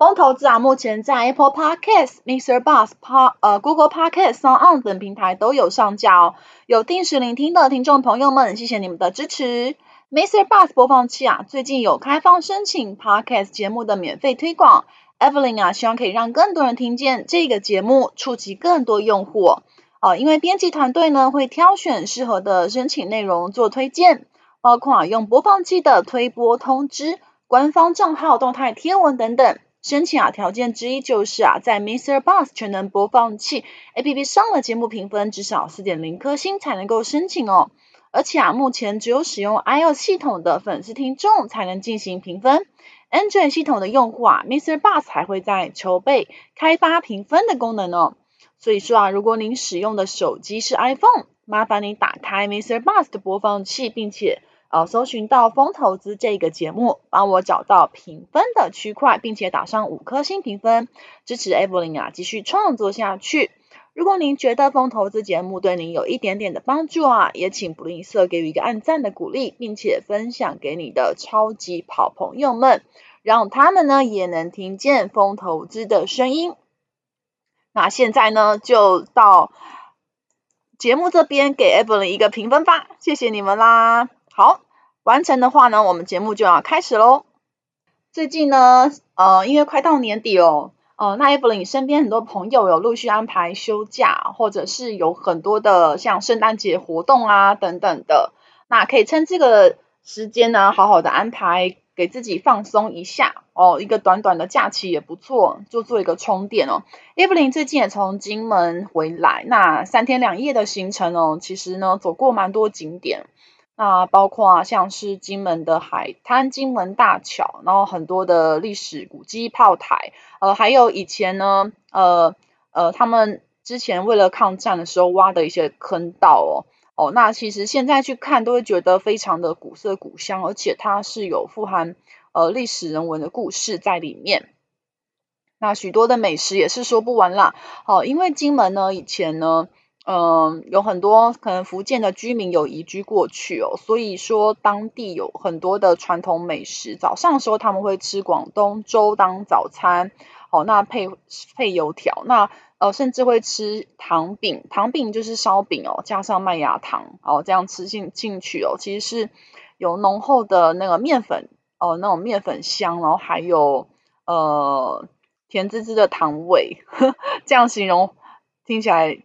风投资啊，目前在 Apple Podcast、Mr. Bus、Pa 呃 Google Podcast、SoundOn 等平台都有上架哦。有定时聆听的听众朋友们，谢谢你们的支持。Mr. Bus 播放器啊，最近有开放申请 Podcast 节目的免费推广。Evelyn 啊，希望可以让更多人听见这个节目，触及更多用户哦。因为编辑团队呢会挑选适合的申请内容做推荐，包括啊用播放器的推播通知、官方账号动态贴文等等。申请啊，条件之一就是啊，在 Mister Bus 全能播放器 APP 上的节目评分至少四点零颗星才能够申请哦。而且啊，目前只有使用 iOS 系统的粉丝听众才能进行评分，Android 系统的用户啊，Mr. Bus 还会在筹备开发评分的功能哦。所以说啊，如果您使用的手机是 iPhone，麻烦你打开 Mister Bus 的播放器，并且。呃，搜寻到风投资这个节目，帮我找到评分的区块，并且打上五颗星评分，支持 Evelyn 啊继续创作下去。如果您觉得风投资节目对您有一点点的帮助啊，也请不吝啬给予一个按赞的鼓励，并且分享给你的超级好朋友们，让他们呢也能听见风投资的声音。那现在呢，就到节目这边给 Evelyn 一个评分吧，谢谢你们啦。好，完成的话呢，我们节目就要开始喽。最近呢，呃，因为快到年底哦，呃，那 Evelyn 身边很多朋友有陆续安排休假，或者是有很多的像圣诞节活动啊等等的，那可以趁这个时间呢，好好的安排给自己放松一下哦，一个短短的假期也不错，就做一个充电哦。Evelyn 最近也从金门回来，那三天两夜的行程哦，其实呢，走过蛮多景点。那包括啊，像是金门的海滩、金门大桥，然后很多的历史古迹、炮台，呃，还有以前呢，呃呃，他们之前为了抗战的时候挖的一些坑道哦，哦，那其实现在去看都会觉得非常的古色古香，而且它是有富含呃历史人文的故事在里面。那许多的美食也是说不完啦，哦，因为金门呢，以前呢。嗯，有很多可能福建的居民有移居过去哦，所以说当地有很多的传统美食。早上的时候他们会吃广东粥当早餐，哦，那配配油条，那呃甚至会吃糖饼，糖饼就是烧饼哦，加上麦芽糖哦，这样吃进进去哦，其实是有浓厚的那个面粉哦，那种面粉香，然后还有呃甜滋滋的糖味，呵，这样形容听起来。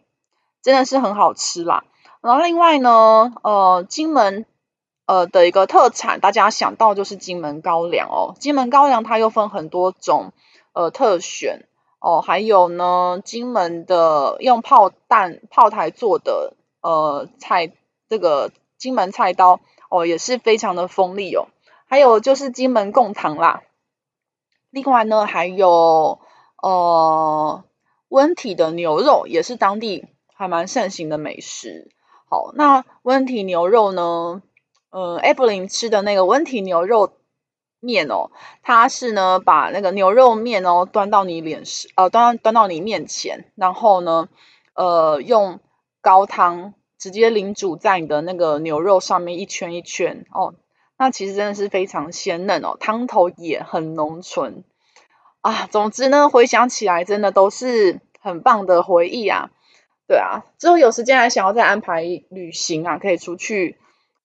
真的是很好吃啦，然后另外呢，呃，金门呃的一个特产，大家想到就是金门高粱哦。金门高粱它又分很多种，呃，特选哦，还有呢，金门的用炮弹炮台做的呃菜，这个金门菜刀哦也是非常的锋利哦。还有就是金门贡糖啦，另外呢还有呃温体的牛肉也是当地。还蛮盛行的美食。好，那温体牛肉呢？呃，Evelyn 吃的那个温体牛肉面哦，它是呢把那个牛肉面哦端到你脸上，呃，端端到你面前，然后呢，呃，用高汤直接淋煮在你的那个牛肉上面一圈一圈哦。那其实真的是非常鲜嫩哦，汤头也很浓醇啊。总之呢，回想起来真的都是很棒的回忆啊。对啊，之后有时间还想要再安排旅行啊，可以出去，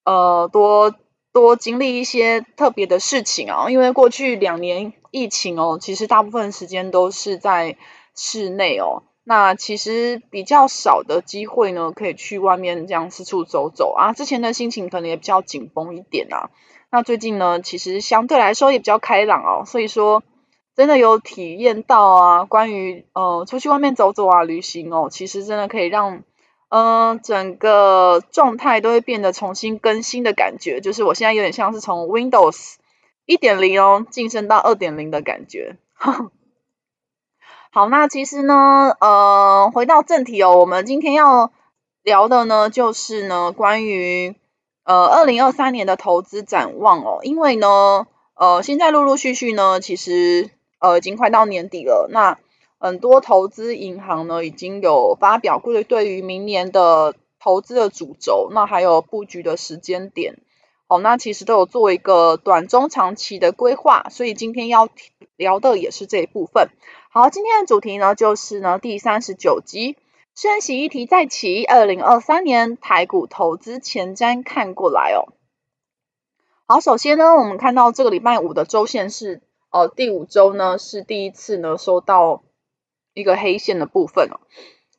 呃，多多经历一些特别的事情啊。因为过去两年疫情哦，其实大部分时间都是在室内哦，那其实比较少的机会呢，可以去外面这样四处走走啊。之前的心情可能也比较紧绷一点啊，那最近呢，其实相对来说也比较开朗哦，所以说。真的有体验到啊，关于呃出去外面走走啊，旅行哦，其实真的可以让嗯、整个状态都会变得重新更新的感觉，就是我现在有点像是从 Windows 一点零哦晋升到二点零的感觉。好，那其实呢，呃，回到正题哦，我们今天要聊的呢，就是呢，关于呃二零二三年的投资展望哦，因为呢，呃，现在陆陆续续呢，其实呃已经快到年底了，那很多投资银行呢，已经有发表过对于明年的投资的主轴，那还有布局的时间点。哦，那其实都有做一个短中长期的规划，所以今天要聊的也是这一部分。好，今天的主题呢，就是呢第三十九集，升息议题再起，二零二三年台股投资前瞻看过来哦。好，首先呢，我们看到这个礼拜五的周线是，呃，第五周呢是第一次呢收到一个黑线的部分哦。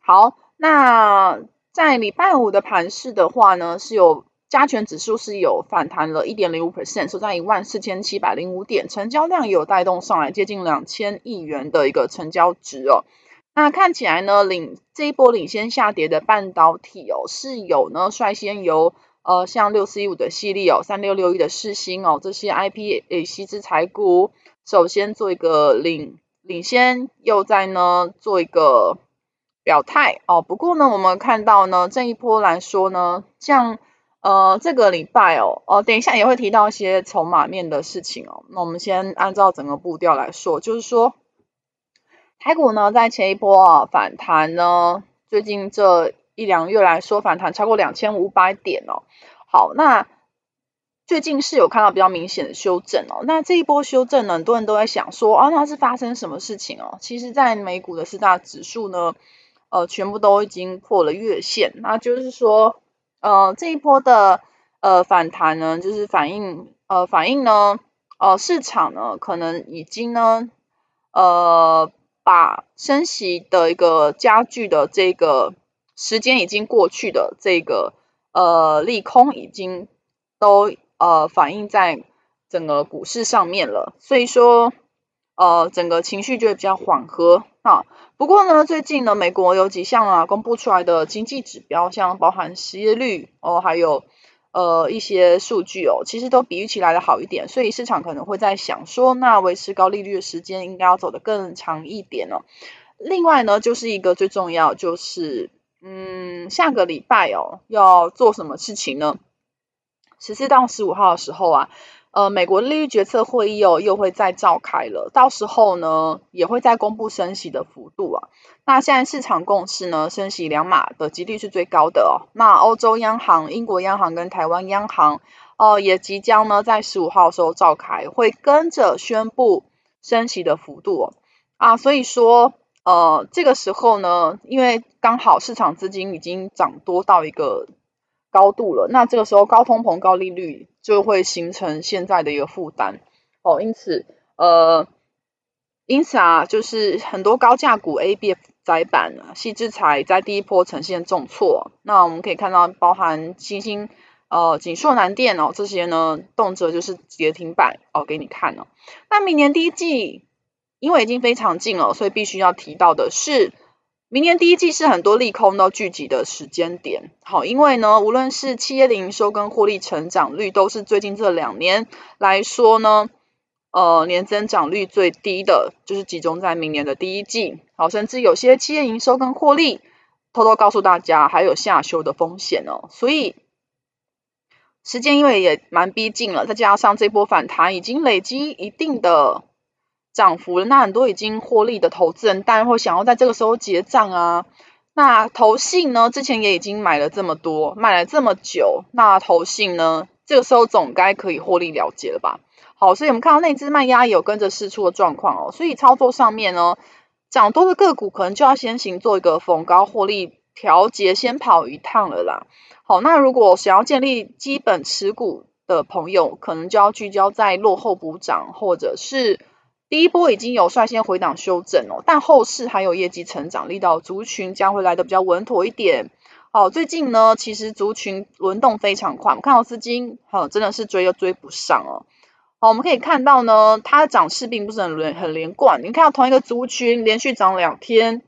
好，那在礼拜五的盘势的话呢，是有。加权指数是有反弹了一点零五 percent，收在一万四千七百零五点，成交量有带动上来，接近两千亿元的一个成交值哦。那看起来呢，领这一波领先下跌的半导体哦，是有呢率先由呃像六四一五的矽力哦，三六六一的世星哦，这些 IPAC 资材股首先做一个领领先，又在呢做一个表态哦。不过呢，我们看到呢这一波来说呢，像呃，这个礼拜哦，哦，等一下也会提到一些筹码面的事情哦。那我们先按照整个步调来说，就是说，台股呢在前一波啊反弹呢，最近这一两月来说反弹超过两千五百点哦。好，那最近是有看到比较明显的修正哦。那这一波修正呢，很多人都在想说，啊，那是发生什么事情哦？其实，在美股的四大指数呢，呃，全部都已经破了月线，那就是说。呃，这一波的呃反弹呢，就是反映呃反映呢，呃市场呢可能已经呢呃把升息的一个加剧的这个时间已经过去的这个呃利空已经都呃反映在整个股市上面了，所以说呃整个情绪就会比较缓和啊。不过呢，最近呢，美国有几项啊公布出来的经济指标，像包含失业率哦，还有呃一些数据哦，其实都比预期来的好一点，所以市场可能会在想说，那维持高利率的时间应该要走得更长一点哦。另外呢，就是一个最重要，就是嗯，下个礼拜哦要做什么事情呢？十四到十五号的时候啊。呃，美国利率决策会议哦，又会再召开了，到时候呢，也会再公布升息的幅度啊。那现在市场共识呢，升息两码的几率是最高的哦。那欧洲央行、英国央行跟台湾央行哦，也即将呢在十五号的时候召开，会跟着宣布升息的幅度哦。啊，所以说，呃，这个时候呢，因为刚好市场资金已经涨多到一个高度了，那这个时候高通膨、高利率。就会形成现在的一个负担哦，因此呃，因此啊，就是很多高价股 ABF 载板啊，矽智财在第一波呈现重挫，那我们可以看到包含新兴呃景硕、南电哦这些呢，动辄就是跌停板哦给你看哦。那明年第一季因为已经非常近了，所以必须要提到的是。明年第一季是很多利空都聚集的时间点，好，因为呢，无论是企业的营收跟获利成长率，都是最近这两年来说呢，呃，年增长率最低的，就是集中在明年的第一季，好，甚至有些企业营收跟获利，偷偷告诉大家还有下修的风险哦，所以时间因为也蛮逼近了，再加上这波反弹已经累积一定的。涨幅了，那很多已经获利的投资人当然会想要在这个时候结账啊。那投信呢，之前也已经买了这么多，买了这么久，那投信呢，这个时候总该可以获利了结了吧？好，所以我们看到那只卖压也有跟着释出的状况哦。所以操作上面呢，涨多的个股可能就要先行做一个逢高获利调节，先跑一趟了啦。好，那如果想要建立基本持股的朋友，可能就要聚焦在落后补涨或者是。第一波已经有率先回档修正哦，但后市还有业绩成长力道，族群将会来得比较稳妥一点。好，最近呢，其实族群轮动非常快，我们看到资金好真的是追又追不上哦。好，我们可以看到呢，它的涨势并不是很连很连贯。你看到同一个族群连续涨两天，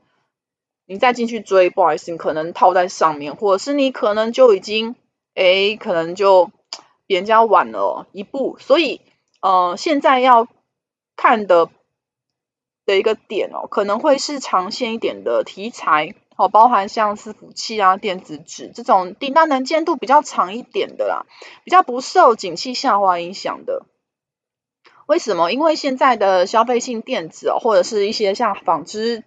你再进去追，不好意思，你可能套在上面，或者是你可能就已经诶，可能就 比人家晚了一步。所以呃，现在要。看的的一个点哦，可能会是长线一点的题材，哦，包含像伺服器啊、电子纸这种订单能见度比较长一点的啦，比较不受景气下滑影响的。为什么？因为现在的消费性电子哦，或者是一些像纺织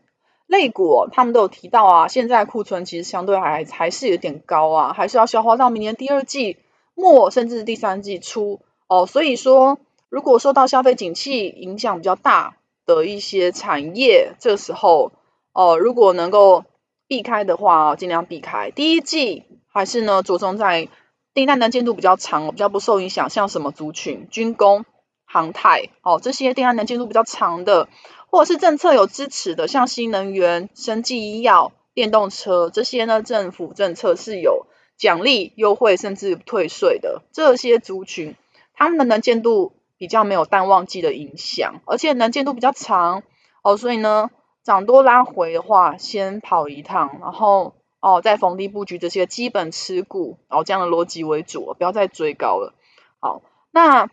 类股，他们都有提到啊，现在库存其实相对还还是有点高啊，还是要消化到明年第二季末甚至第三季初哦。所以说，如果受到消费景气影响比较大的一些产业，这时候哦，如果能够避开的话，尽量避开。第一季还是呢，着重在订单能见度比较长，比较不受影响，像什么族群，军工。航太哦，这些订单能见度比较长的，或者是政策有支持的，像新能源、生技医药、电动车这些呢，政府政策是有奖励、优惠甚至退税的。这些族群，他们的能见度比较没有淡旺季的影响，而且能见度比较长哦，所以呢，涨多拉回的话，先跑一趟，然后哦，再逢低布局这些基本持股，哦，这样的逻辑为主，不要再追高了。好，那。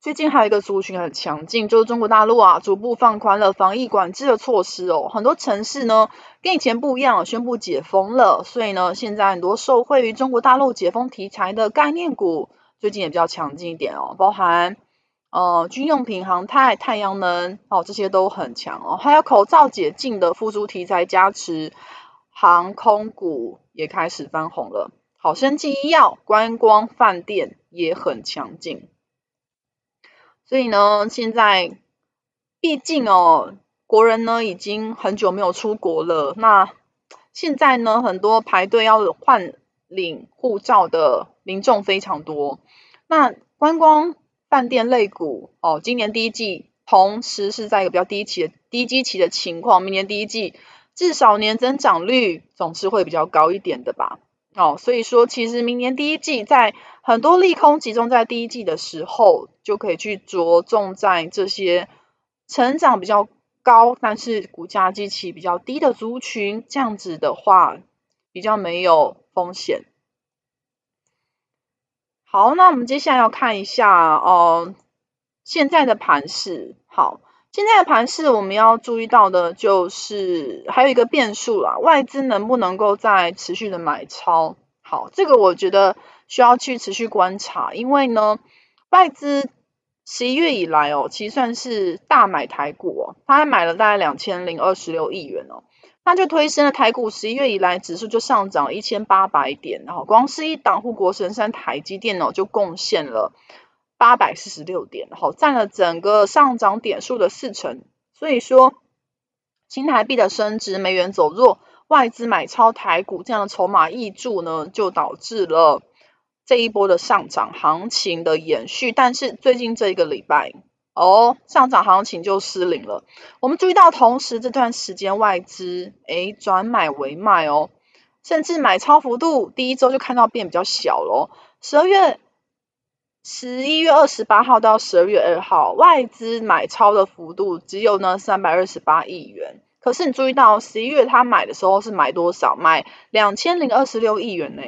最近还有一个族群很强劲，就是中国大陆啊，逐步放宽了防疫管制的措施哦。很多城市呢，跟以前不一样，宣布解封了。所以呢，现在很多受惠于中国大陆解封题材的概念股，最近也比较强劲一点哦。包含呃军用品、航太、太阳能哦，这些都很强哦。还有口罩解禁的复苏题材加持，航空股也开始翻红了。好，生技医药、观光、饭店也很强劲。所以呢，现在毕竟哦，国人呢已经很久没有出国了。那现在呢，很多排队要换领护照的民众非常多。那观光饭店类股哦，今年第一季同时是在一个比较低期的低基期的情况，明年第一季至少年增长率总是会比较高一点的吧。哦，所以说其实明年第一季在很多利空集中在第一季的时候，就可以去着重在这些成长比较高，但是股价基期比较低的族群，这样子的话比较没有风险。好，那我们接下来要看一下哦，现在的盘势。好。现在的盘势，我们要注意到的就是还有一个变数啦，外资能不能够再持续的买超？好，这个我觉得需要去持续观察，因为呢，外资十一月以来哦，其实算是大买台股哦，他还买了大概两千零二十六亿元哦，那就推升了台股十一月以来指数就上涨一千八百点，然后光是一档护国神山台积电脑就贡献了。八百四十六点，然后，占了整个上涨点数的四成。所以说，新台币的升值，美元走弱，外资买超台股这样的筹码挹注呢，就导致了这一波的上涨行情的延续。但是最近这一个礼拜，哦，上涨行情就失灵了。我们注意到，同时这段时间外资诶转买为卖哦，甚至买超幅度第一周就看到变比较小了。十二月。十一月二十八号到十二月二号，外资买超的幅度只有呢三百二十八亿元。可是你注意到十一月他买的时候是买多少？买两千零二十六亿元呢？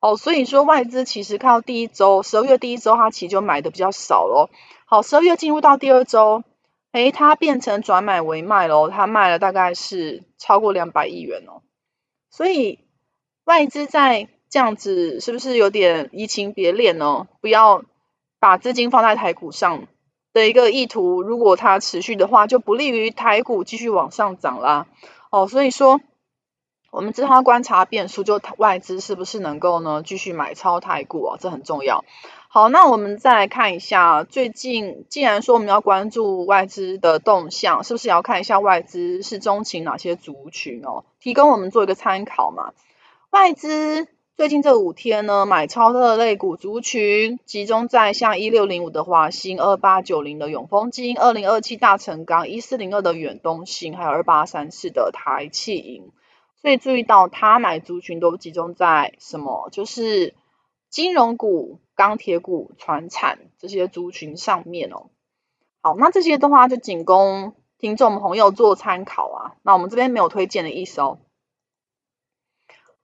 哦，所以说外资其实看到第一周，十二月第一周他其实就买的比较少咯。好，十二月进入到第二周，诶，它变成转买为卖喽，它卖了大概是超过两百亿元哦。所以外资在。这样子是不是有点移情别恋呢？不要把资金放在台股上的一个意图，如果它持续的话，就不利于台股继续往上涨啦。哦，所以说我们之后要观察变数，就外资是不是能够呢继续买超台股啊？这很重要。好，那我们再来看一下，最近既然说我们要关注外资的动向，是不是也要看一下外资是钟情哪些族群哦？提供我们做一个参考嘛。外资。最近这五天呢，买超的类股族群集中在像一六零五的华兴、二八九零的永丰金、二零二七大成钢、一四零二的远东新，还有二八三四的台企银。所以注意到，他买族群都集中在什么？就是金融股、钢铁股、船产这些族群上面哦。好，那这些的话就仅供听众朋友做参考啊。那我们这边没有推荐的意思哦。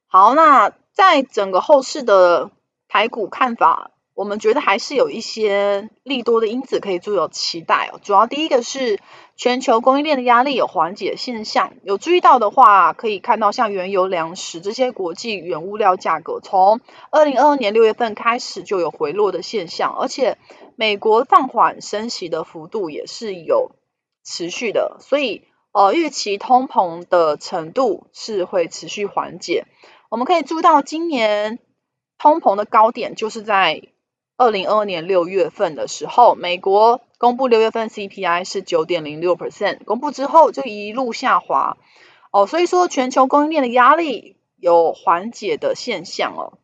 好，那。在整个后市的台股看法，我们觉得还是有一些利多的因子可以做有期待哦。主要第一个是全球供应链的压力有缓解现象，有注意到的话，可以看到像原油、粮食这些国际原物料价格，从二零二二年六月份开始就有回落的现象，而且美国放缓升息的幅度也是有持续的，所以呃预期通膨的程度是会持续缓解。我们可以注意到今年通膨的高点就是在二零二二年六月份的时候，美国公布六月份 CPI 是九点零六 percent，公布之后就一路下滑哦，所以说全球供应链的压力有缓解的现象哦，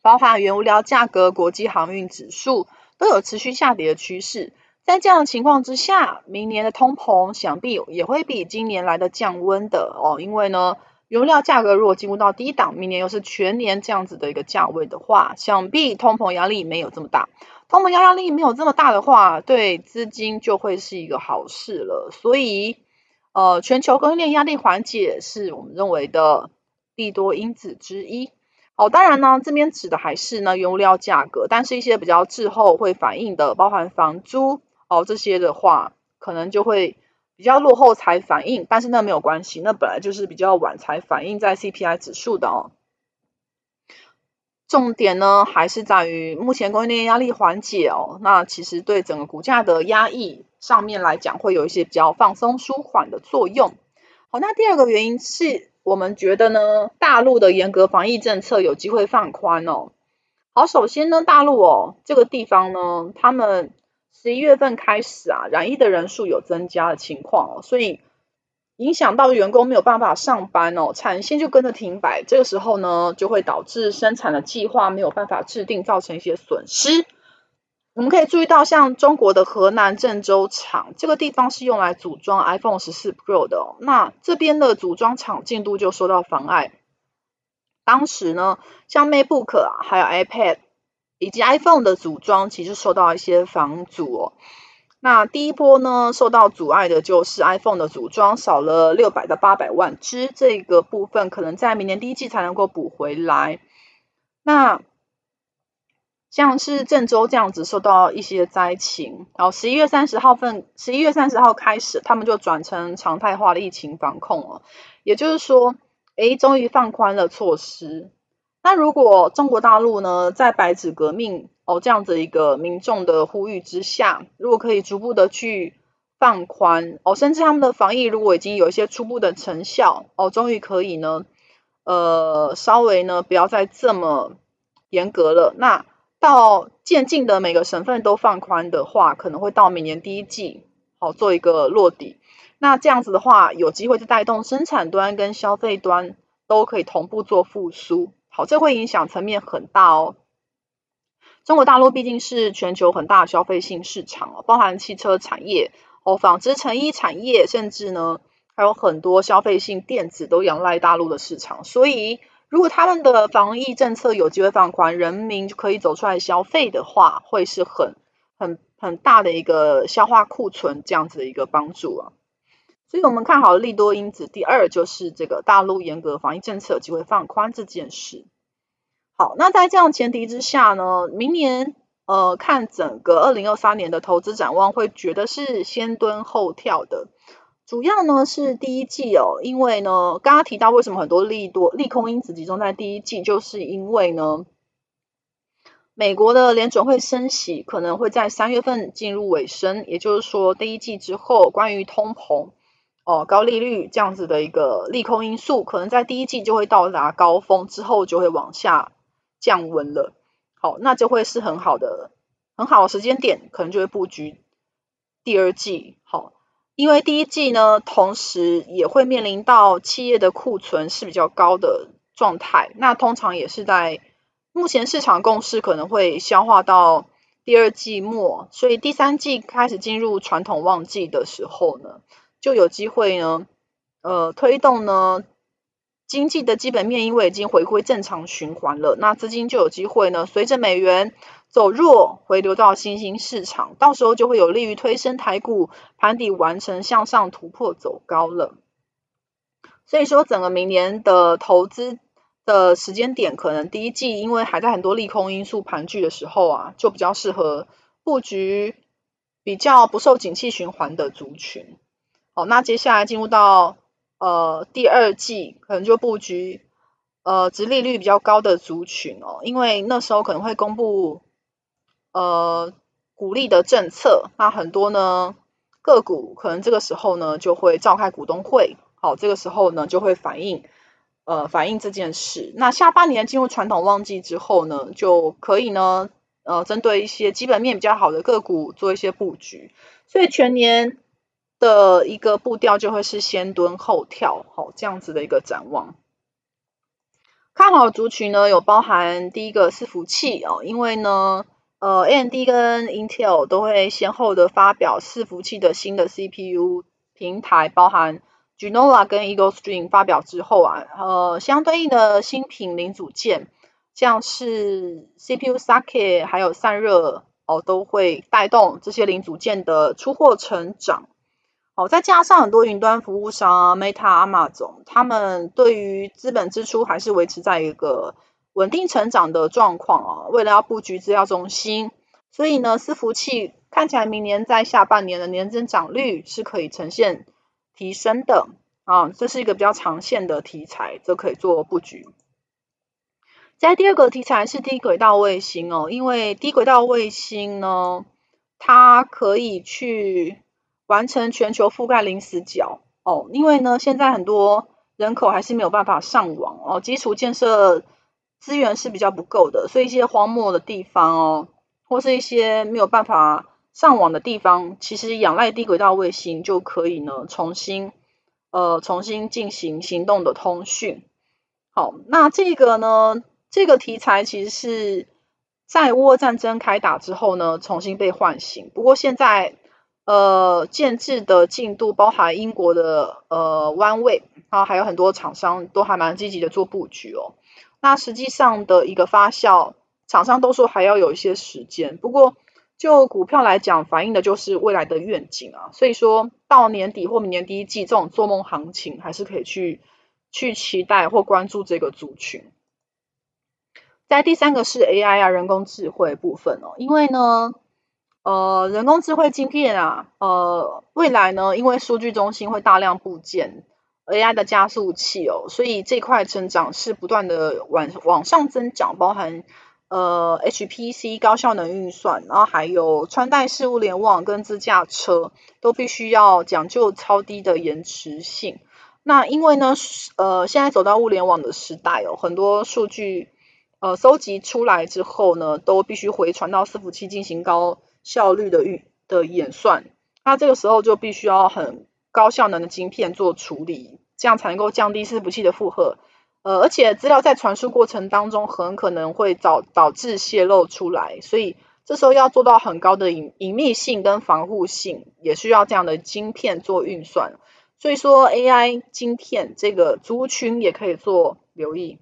包含原物料价格、国际航运指数都有持续下跌的趋势。在这样的情况之下，明年的通膨想必也会比今年来的降温的哦，因为呢。原料价格如果进入到低档，明年又是全年这样子的一个价位的话，想必通膨压力没有这么大。通膨压力没有这么大的话，对资金就会是一个好事了。所以，呃，全球供应链压力缓解是我们认为的利多因子之一。哦，当然呢，这边指的还是呢原物料价格，但是一些比较滞后会反映的，包含房租哦这些的话，可能就会。比较落后才反映，但是那没有关系，那本来就是比较晚才反映在 CPI 指数的哦。重点呢还是在于目前供应链压力缓解哦，那其实对整个股价的压抑上面来讲，会有一些比较放松舒缓的作用。好，那第二个原因是我们觉得呢，大陆的严格防疫政策有机会放宽哦。好，首先呢，大陆哦这个地方呢，他们。十一月份开始啊，染疫的人数有增加的情况哦，所以影响到员工没有办法上班哦，产线就跟着停摆，这个时候呢，就会导致生产的计划没有办法制定，造成一些损失。我们可以注意到，像中国的河南郑州厂，这个地方是用来组装 iPhone 十四 Pro 的，那这边的组装厂进度就受到妨碍。当时呢，像 MacBook 啊，还有 iPad。以及 iPhone 的组装其实受到一些防阻哦。那第一波呢，受到阻碍的就是 iPhone 的组装少了六百到八百万只，这个部分可能在明年第一季才能够补回来。那像是郑州这样子受到一些灾情，然后十一月三十号份，十一月三十号开始，他们就转成常态化的疫情防控了。也就是说，诶，终于放宽了措施。那如果中国大陆呢，在白纸革命哦这样子一个民众的呼吁之下，如果可以逐步的去放宽哦，甚至他们的防疫如果已经有一些初步的成效哦，终于可以呢，呃，稍微呢不要再这么严格了。那到渐进的每个省份都放宽的话，可能会到明年第一季好做一个落底。那这样子的话，有机会就带动生产端跟消费端都可以同步做复苏。好，这会影响层面很大哦。中国大陆毕竟是全球很大的消费性市场哦，包含汽车产业、哦纺织成衣产业，甚至呢还有很多消费性电子都仰赖大陆的市场。所以，如果他们的防疫政策有机会放宽，人民就可以走出来消费的话，会是很很很大的一个消化库存这样子的一个帮助啊。所以我们看好利多因子，第二就是这个大陆严格防疫政策有机会放宽这件事。好，那在这样前提之下呢，明年呃看整个二零二三年的投资展望，会觉得是先蹲后跳的。主要呢是第一季哦，因为呢刚刚提到为什么很多利多利空因子集中在第一季，就是因为呢美国的联准会升息可能会在三月份进入尾声，也就是说第一季之后关于通膨。哦，高利率这样子的一个利空因素，可能在第一季就会到达高峰，之后就会往下降温了。好，那就会是很好的很好的时间点，可能就会布局第二季。好，因为第一季呢，同时也会面临到企业的库存是比较高的状态，那通常也是在目前市场共识可能会消化到第二季末，所以第三季开始进入传统旺季的时候呢。就有机会呢，呃，推动呢经济的基本面，因为已经回归正常循环了，那资金就有机会呢，随着美元走弱回流到新兴市场，到时候就会有利于推升台股盘底完成向上突破走高了。所以说，整个明年的投资的时间点，可能第一季因为还在很多利空因素盘踞的时候啊，就比较适合布局比较不受景气循环的族群。好，那接下来进入到呃第二季，可能就布局呃殖利率比较高的族群哦，因为那时候可能会公布呃鼓励的政策，那很多呢个股可能这个时候呢就会召开股东会，好，这个时候呢就会反映。呃，反映这件事。那下半年进入传统旺季之后呢，就可以呢，呃，针对一些基本面比较好的个股做一些布局。所以全年的一个步调就会是先蹲后跳，好，这样子的一个展望。看好族群呢，有包含第一个伺服器哦，因为呢，呃，AMD 跟 Intel 都会先后的发表伺服器的新的 CPU 平台，包含。Genoa 跟 Eagle Stream 发表之后啊，呃，相对应的新品零组件，像是 CPU Socket 还有散热哦，都会带动这些零组件的出货成长。哦，再加上很多云端服务商啊，Meta、Amazon，他们对于资本支出还是维持在一个稳定成长的状况啊。为了要布局资料中心，所以呢，伺服器看起来明年在下半年的年增长率是可以呈现。提升的啊，这是一个比较长线的题材，就可以做布局。在第二个题材是低轨道卫星哦，因为低轨道卫星呢，它可以去完成全球覆盖零死角哦。因为呢，现在很多人口还是没有办法上网哦，基础建设资源是比较不够的，所以一些荒漠的地方哦，或是一些没有办法。上网的地方，其实仰赖低轨道卫星就可以呢，重新呃重新进行行动的通讯。好，那这个呢，这个题材其实是在乌俄战争开打之后呢，重新被唤醒。不过现在呃建制的进度，包含英国的呃 OneWeb 啊，还有很多厂商都还蛮积极的做布局哦。那实际上的一个发酵，厂商都说还要有一些时间。不过就股票来讲，反映的就是未来的愿景啊，所以说到年底或明年第一季这种做梦行情，还是可以去去期待或关注这个族群。在第三个是 AI 啊，人工智慧部分哦，因为呢，呃，人工智慧晶片啊，呃，未来呢，因为数据中心会大量部件 AI 的加速器哦，所以这块增长是不断的往往上增长，包含。呃，HPC 高效能运算，然后还有穿戴式物联网跟自驾车，都必须要讲究超低的延迟性。那因为呢，呃，现在走到物联网的时代哦，很多数据呃搜集出来之后呢，都必须回传到伺服器进行高效率的运的演算。那这个时候就必须要很高效能的晶片做处理，这样才能够降低伺服器的负荷。呃，而且资料在传输过程当中很可能会导导致泄露出来，所以这时候要做到很高的隐隐秘性跟防护性，也需要这样的晶片做运算。所以说 AI 晶片这个族群也可以做留意。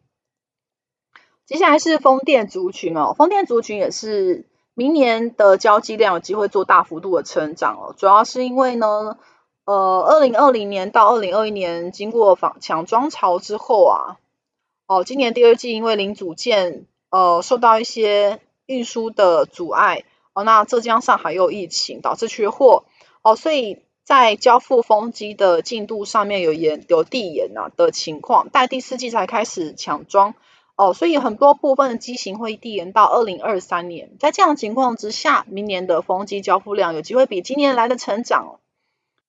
接下来是风电族群哦，风电族群也是明年的交机量有机会做大幅度的成长哦，主要是因为呢，呃，二零二零年到二零二一年经过抢抢装潮之后啊。哦，今年第二季因为零组件呃受到一些运输的阻碍哦，那浙江、上海又疫情导致缺货哦，所以在交付风机的进度上面有延有递延呐的情况，待第四季才开始抢装哦，所以很多部分的机型会递延到二零二三年。在这样情况之下，明年的风机交付量有机会比今年来的成长，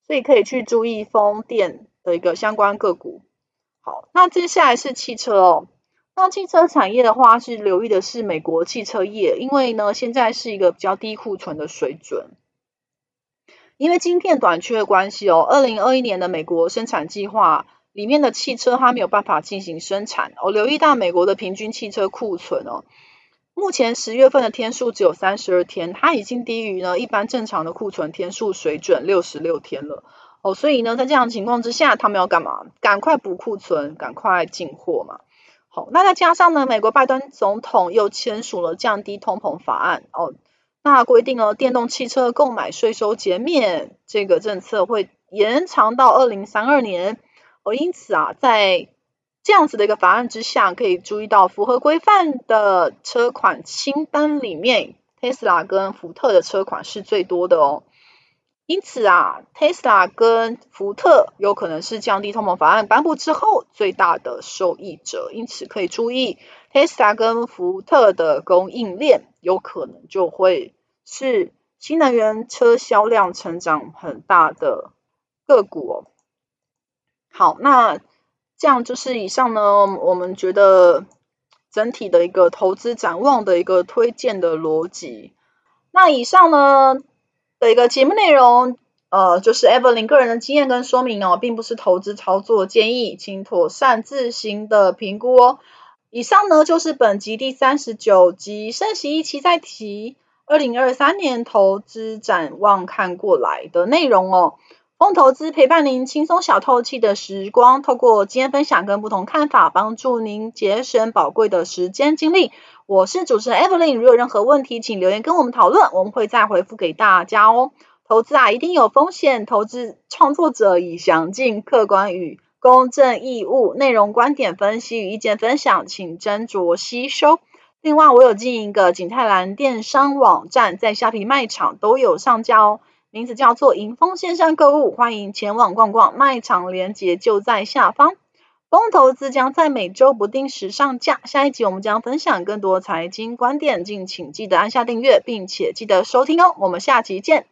所以可以去注意风电的一个相关个股。好，那接下来是汽车哦。那汽车产业的话，是留意的是美国汽车业，因为呢，现在是一个比较低库存的水准。因为晶片短缺的关系哦，二零二一年的美国生产计划里面的汽车它没有办法进行生产。我留意到美国的平均汽车库存哦，目前十月份的天数只有三十二天，它已经低于呢一般正常的库存天数水准六十六天了。哦，所以呢，在这样的情况之下，他们要干嘛？赶快补库存，赶快进货嘛。好，那再加上呢，美国拜登总统又签署了降低通膨法案哦，那规定了电动汽车购买税收减免这个政策会延长到二零三二年哦，因此啊，在这样子的一个法案之下，可以注意到符合规范的车款清单里面，Tesla 跟福特的车款是最多的哦。因此啊，Tesla 跟福特有可能是降低通膨法案颁布之后最大的受益者。因此可以注意，Tesla 跟福特的供应链有可能就会是新能源车销量成长很大的个股哦。好，那。这样就是以上呢，我们觉得整体的一个投资展望的一个推荐的逻辑。那以上呢的一个节目内容，呃，就是 Evelyn 个人的经验跟说明哦，并不是投资操作建议，请妥善自行的评估哦。以上呢就是本集第三十九集，升息一期再提，二零二三年投资展望看过来的内容哦。疯投资陪伴您轻松小透气的时光，透过经验分享跟不同看法，帮助您节省宝贵的时间精力。我是主持人 Evelyn，如有任何问题，请留言跟我们讨论，我们会再回复给大家哦。投资啊，一定有风险，投资创作者以详尽、客观与公正义务内容、观点分析与意见分享，请斟酌吸收。另外，我有经营一个景泰蓝电商网站，在虾皮卖场都有上架哦。名字叫做迎风线上购物，欢迎前往逛逛，卖场链接就在下方。风投资将在每周不定时上架，下一集我们将分享更多财经观点，敬请记得按下订阅，并且记得收听哦。我们下期见。